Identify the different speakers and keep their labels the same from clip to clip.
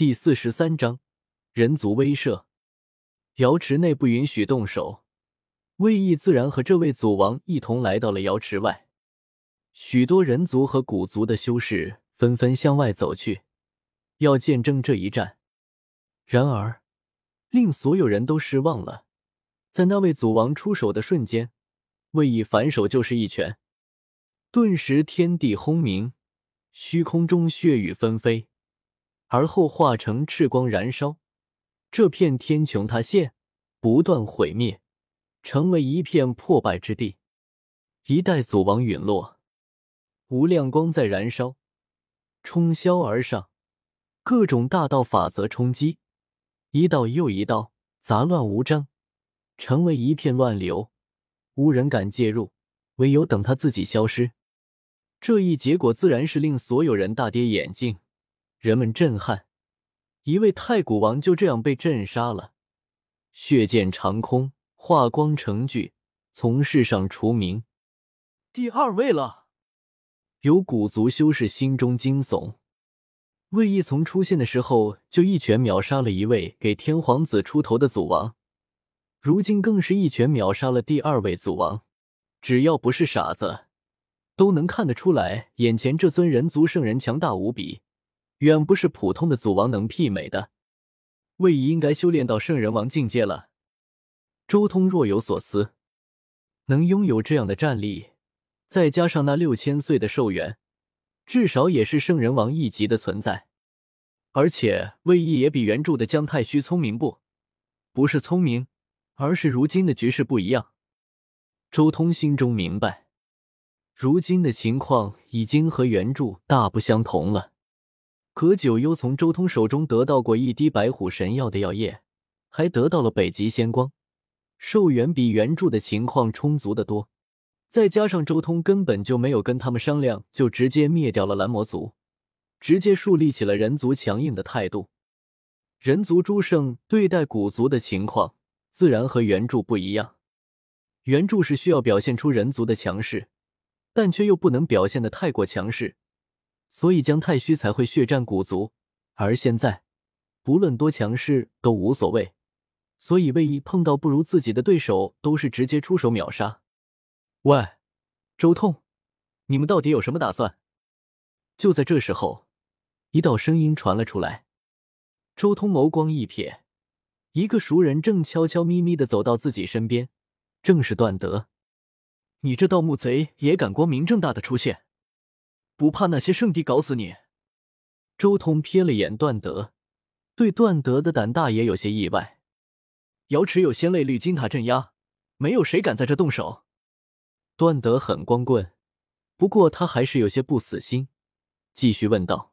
Speaker 1: 第四十三章人族威慑。瑶池内不允许动手，魏毅自然和这位祖王一同来到了瑶池外。许多人族和古族的修士纷纷向外走去，要见证这一战。然而，令所有人都失望了。在那位祖王出手的瞬间，魏毅反手就是一拳，顿时天地轰鸣，虚空中血雨纷飞。而后化成赤光燃烧，这片天穹塌陷，不断毁灭，成为一片破败之地。一代祖王陨落，无量光在燃烧，冲霄而上，各种大道法则冲击，一道又一道，杂乱无章，成为一片乱流，无人敢介入，唯有等他自己消失。这一结果自然是令所有人大跌眼镜。人们震撼，一位太古王就这样被震杀了，血溅长空，化光成炬，从世上除名。第二位了，有古族修士心中惊悚。魏毅从出现的时候就一拳秒杀了一位给天皇子出头的祖王，如今更是一拳秒杀了第二位祖王。只要不是傻子，都能看得出来，眼前这尊人族圣人强大无比。远不是普通的祖王能媲美的，魏毅应该修炼到圣人王境界了。周通若有所思，能拥有这样的战力，再加上那六千岁的寿元，至少也是圣人王一级的存在。而且魏毅也比原著的姜太虚聪明不？不是聪明，而是如今的局势不一样。周通心中明白，如今的情况已经和原著大不相同了。何九幽从周通手中得到过一滴白虎神药的药液，还得到了北极仙光，寿元比原著的情况充足的多。再加上周通根本就没有跟他们商量，就直接灭掉了蓝魔族，直接树立起了人族强硬的态度。人族诸圣对待古族的情况，自然和原著不一样。原著是需要表现出人族的强势，但却又不能表现的太过强势。所以姜太虚才会血战古族，而现在不论多强势都无所谓。所以魏毅碰到不如自己的对手，都是直接出手秒杀。喂，周通，你们到底有什么打算？就在这时候，一道声音传了出来。周通眸光一瞥，一个熟人正悄悄咪咪的走到自己身边，正是段德。你这盗墓贼也敢光明正大的出现？不怕那些圣地搞死你？周通瞥了眼段德，对段德的胆大也有些意外。瑶池有仙泪绿金塔镇压，没有谁敢在这动手。段德很光棍，不过他还是有些不死心，继续问道：“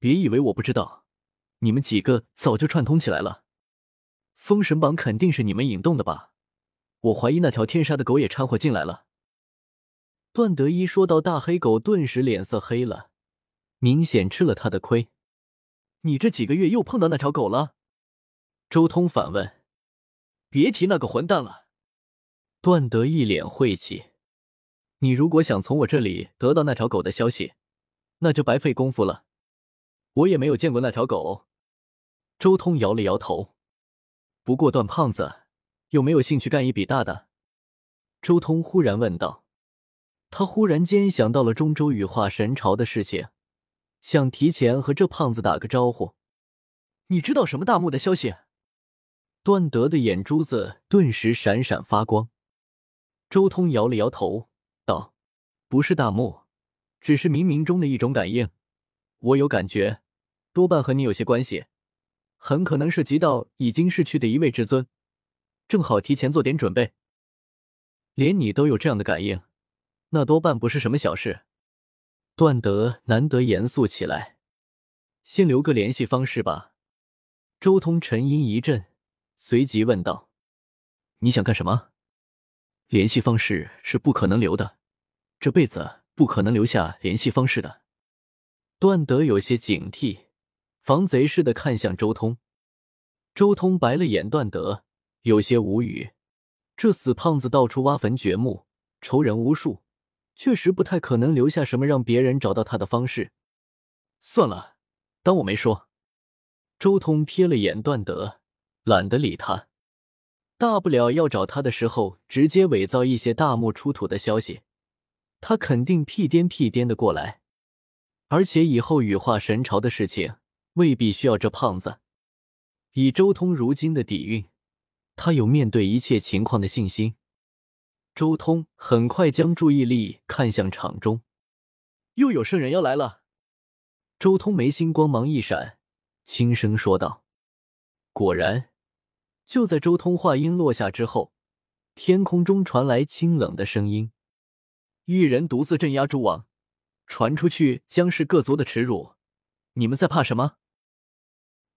Speaker 1: 别以为我不知道，你们几个早就串通起来了。封神榜肯定是你们引动的吧？我怀疑那条天杀的狗也掺和进来了。”段德一说到大黑狗，顿时脸色黑了，明显吃了他的亏。你这几个月又碰到那条狗了？周通反问。别提那个混蛋了。段德一脸晦气。你如果想从我这里得到那条狗的消息，那就白费功夫了。我也没有见过那条狗。周通摇了摇头。不过段胖子有没有兴趣干一笔大的？周通忽然问道。他忽然间想到了中州羽化神朝的事情，想提前和这胖子打个招呼。你知道什么大墓的消息？段德的眼珠子顿时闪闪发光。周通摇了摇头，道：“不是大墓，只是冥冥中的一种感应。我有感觉，多半和你有些关系，很可能涉及到已经逝去的一位至尊，正好提前做点准备。连你都有这样的感应。”那多半不是什么小事。段德难得严肃起来，先留个联系方式吧。周通沉吟一阵，随即问道：“你想干什么？”联系方式是不可能留的，这辈子不可能留下联系方式的。段德有些警惕，防贼似的看向周通。周通白了眼段德，有些无语。这死胖子到处挖坟掘墓，仇人无数。确实不太可能留下什么让别人找到他的方式。算了，当我没说。周通瞥了眼段德，懒得理他。大不了要找他的时候，直接伪造一些大墓出土的消息，他肯定屁颠屁颠的过来。而且以后羽化神朝的事情，未必需要这胖子。以周通如今的底蕴，他有面对一切情况的信心。周通很快将注意力看向场中，又有圣人要来了。周通眉心光芒一闪，轻声说道：“果然。”就在周通话音落下之后，天空中传来清冷的声音：“一人独自镇压诸王，传出去将是各族的耻辱。你们在怕什么？”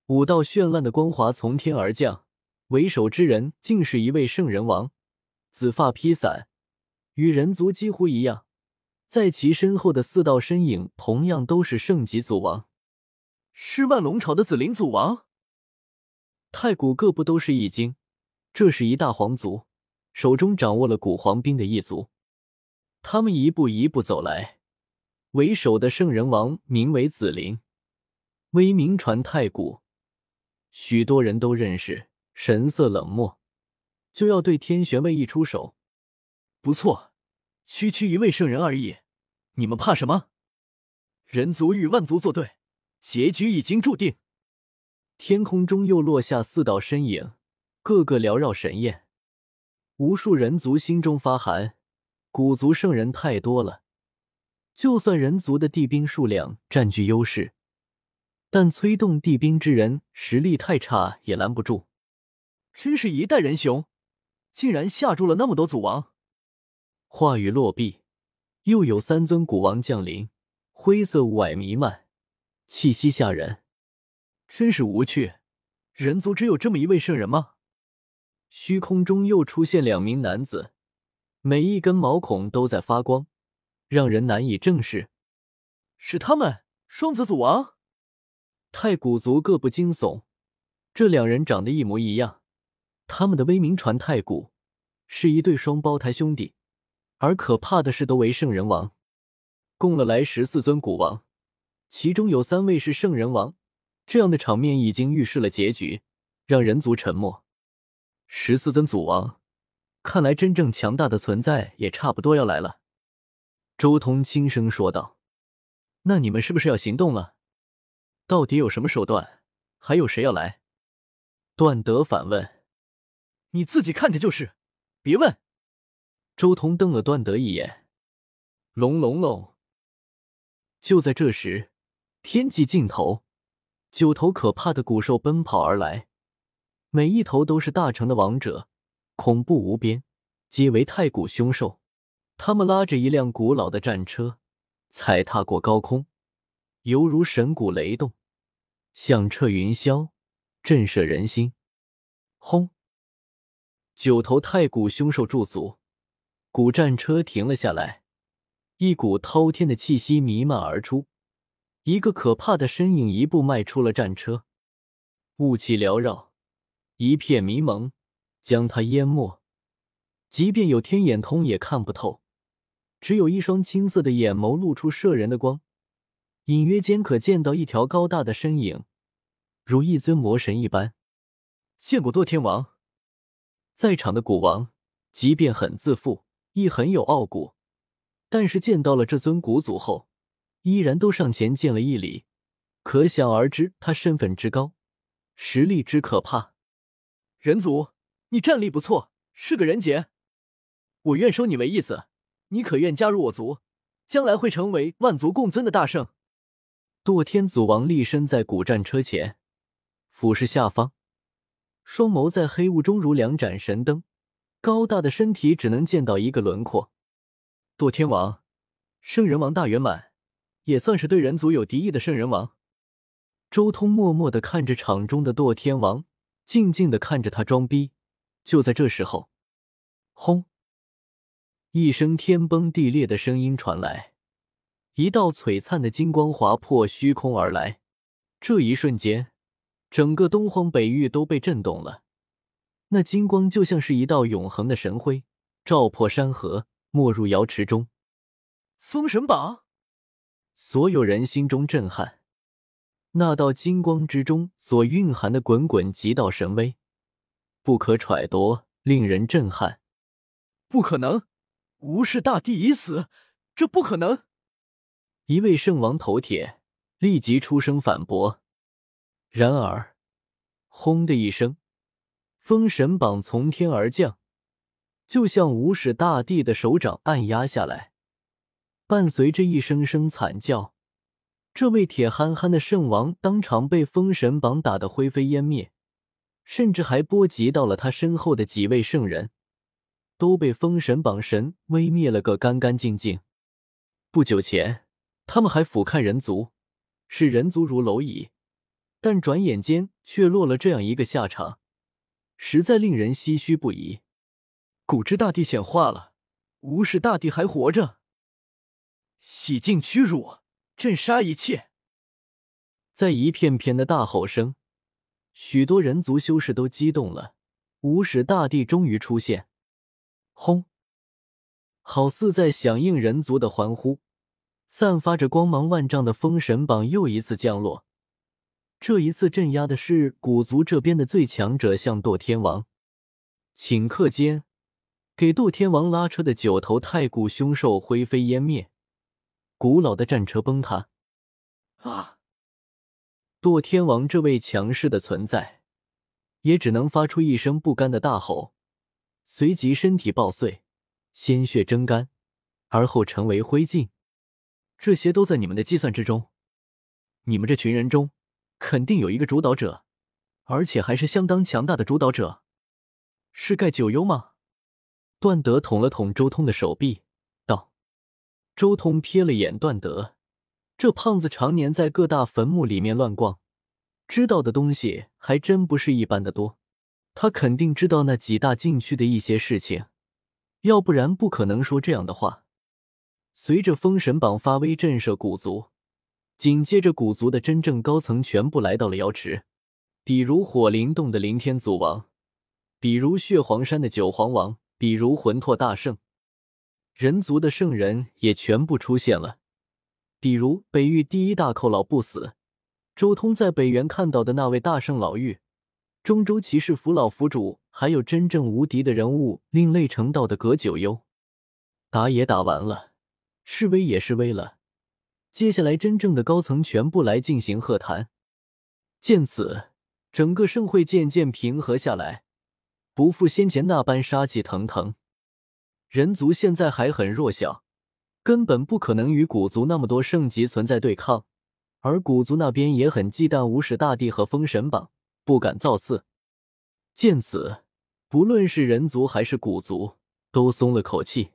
Speaker 1: 五道绚烂的光华从天而降，为首之人竟是一位圣人王，紫发披散，与人族几乎一样。在其身后的四道身影同样都是圣级祖王，是万龙朝的紫灵祖王。太古各部都是一惊，这是一大皇族，手中掌握了古皇兵的一族。他们一步一步走来，为首的圣人王名为紫灵，威名传太古，许多人都认识，神色冷漠，就要对天玄位一出手。不错，区区一位圣人而已，你们怕什么？人族与万族作对，结局已经注定。天空中又落下四道身影，个个缭绕神艳。无数人族心中发寒，古族圣人太多了，就算人族的地兵数量占据优势，但催动地兵之人实力太差，也拦不住。真是一代人雄，竟然吓住了那么多祖王。话语落毕，又有三尊古王降临，灰色雾霭弥漫，气息吓人。真是无趣，人族只有这么一位圣人吗？虚空中又出现两名男子，每一根毛孔都在发光，让人难以正视。是他们，双子祖王。太古族各不惊悚，这两人长得一模一样。他们的威名传太古，是一对双胞胎兄弟。而可怕的是，都为圣人王，供了来十四尊古王，其中有三位是圣人王。这样的场面已经预示了结局，让人族沉默。十四尊祖王，看来真正强大的存在也差不多要来了。周通轻声说道：“那你们是不是要行动了？到底有什么手段？还有谁要来？”段德反问：“你自己看着就是，别问。”周通瞪了段德一眼。隆隆隆！就在这时，天际尽头。九头可怕的古兽奔跑而来，每一头都是大成的王者，恐怖无边，皆为太古凶兽。他们拉着一辆古老的战车，踩踏过高空，犹如神鼓雷动，响彻云霄，震慑人心。轰！九头太古凶兽驻足，古战车停了下来，一股滔天的气息弥漫而出。一个可怕的身影一步迈出了战车，雾气缭绕，一片迷蒙，将他淹没。即便有天眼通也看不透，只有一双青色的眼眸露出摄人的光，隐约间可见到一条高大的身影，如一尊魔神一般。见过堕天王，在场的古王即便很自负，亦很有傲骨，但是见到了这尊古祖后。依然都上前见了一礼，可想而知他身份之高，实力之可怕。人族，你战力不错，是个人杰，我愿收你为义子。你可愿加入我族？将来会成为万族共尊的大圣。堕天祖王立身在古战车前，俯视下方，双眸在黑雾中如两盏神灯，高大的身体只能见到一个轮廓。堕天王，圣人王大圆满。也算是对人族有敌意的圣人王。周通默默的看着场中的堕天王，静静的看着他装逼。就在这时候，轰！一声天崩地裂的声音传来，一道璀璨的金光划破虚空而来。这一瞬间，整个东荒北域都被震动了。那金光就像是一道永恒的神辉，照破山河，没入瑶池中。封神榜。所有人心中震撼，那道金光之中所蕴含的滚滚极道神威，不可揣度，令人震撼。
Speaker 2: 不可能，无视大帝已死，这不可能！
Speaker 1: 一位圣王头铁立即出声反驳。然而，轰的一声，封神榜从天而降，就像无始大帝的手掌按压下来，伴随着一声声惨叫。这位铁憨憨的圣王当场被封神榜打得灰飞烟灭，甚至还波及到了他身后的几位圣人，都被封神榜神威灭了个干干净净。不久前，他们还俯瞰人族，视人族如蝼蚁，但转眼间却落了这样一个下场，实在令人唏嘘不已。
Speaker 2: 古之大帝显化了，无始大帝还活着，洗净屈辱。震杀一切，
Speaker 1: 在一片片的大吼声，许多人族修士都激动了。无始大帝终于出现，轰！好似在响应人族的欢呼，散发着光芒万丈的封神榜又一次降落。这一次镇压的是古族这边的最强者，向堕天王。顷刻间，给堕天王拉车的九头太古凶兽灰飞烟灭。古老的战车崩塌，
Speaker 2: 啊！
Speaker 1: 堕天王这位强势的存在，也只能发出一声不甘的大吼，随即身体爆碎，鲜血蒸干，而后成为灰烬。这些都在你们的计算之中。你们这群人中，肯定有一个主导者，而且还是相当强大的主导者。是盖九幽吗？段德捅了捅周通的手臂。道周通瞥了眼段德，这胖子常年在各大坟墓里面乱逛，知道的东西还真不是一般的多。他肯定知道那几大禁区的一些事情，要不然不可能说这样的话。随着封神榜发威震慑古族，紧接着古族的真正高层全部来到了瑶池，比如火灵洞的灵天祖王，比如血皇山的九皇王，比如魂拓大圣。人族的圣人也全部出现了，比如北域第一大寇老不死，周通在北原看到的那位大圣老妪，中州骑士府老府主，还有真正无敌的人物另类成道的葛九幽。打也打完了，示威也示威了，接下来真正的高层全部来进行贺谈。见此，整个盛会渐渐平和下来，不复先前那般杀气腾腾。人族现在还很弱小，根本不可能与古族那么多圣级存在对抗，而古族那边也很忌惮无始大帝和封神榜，不敢造次。见此，不论是人族还是古族，都松了口气。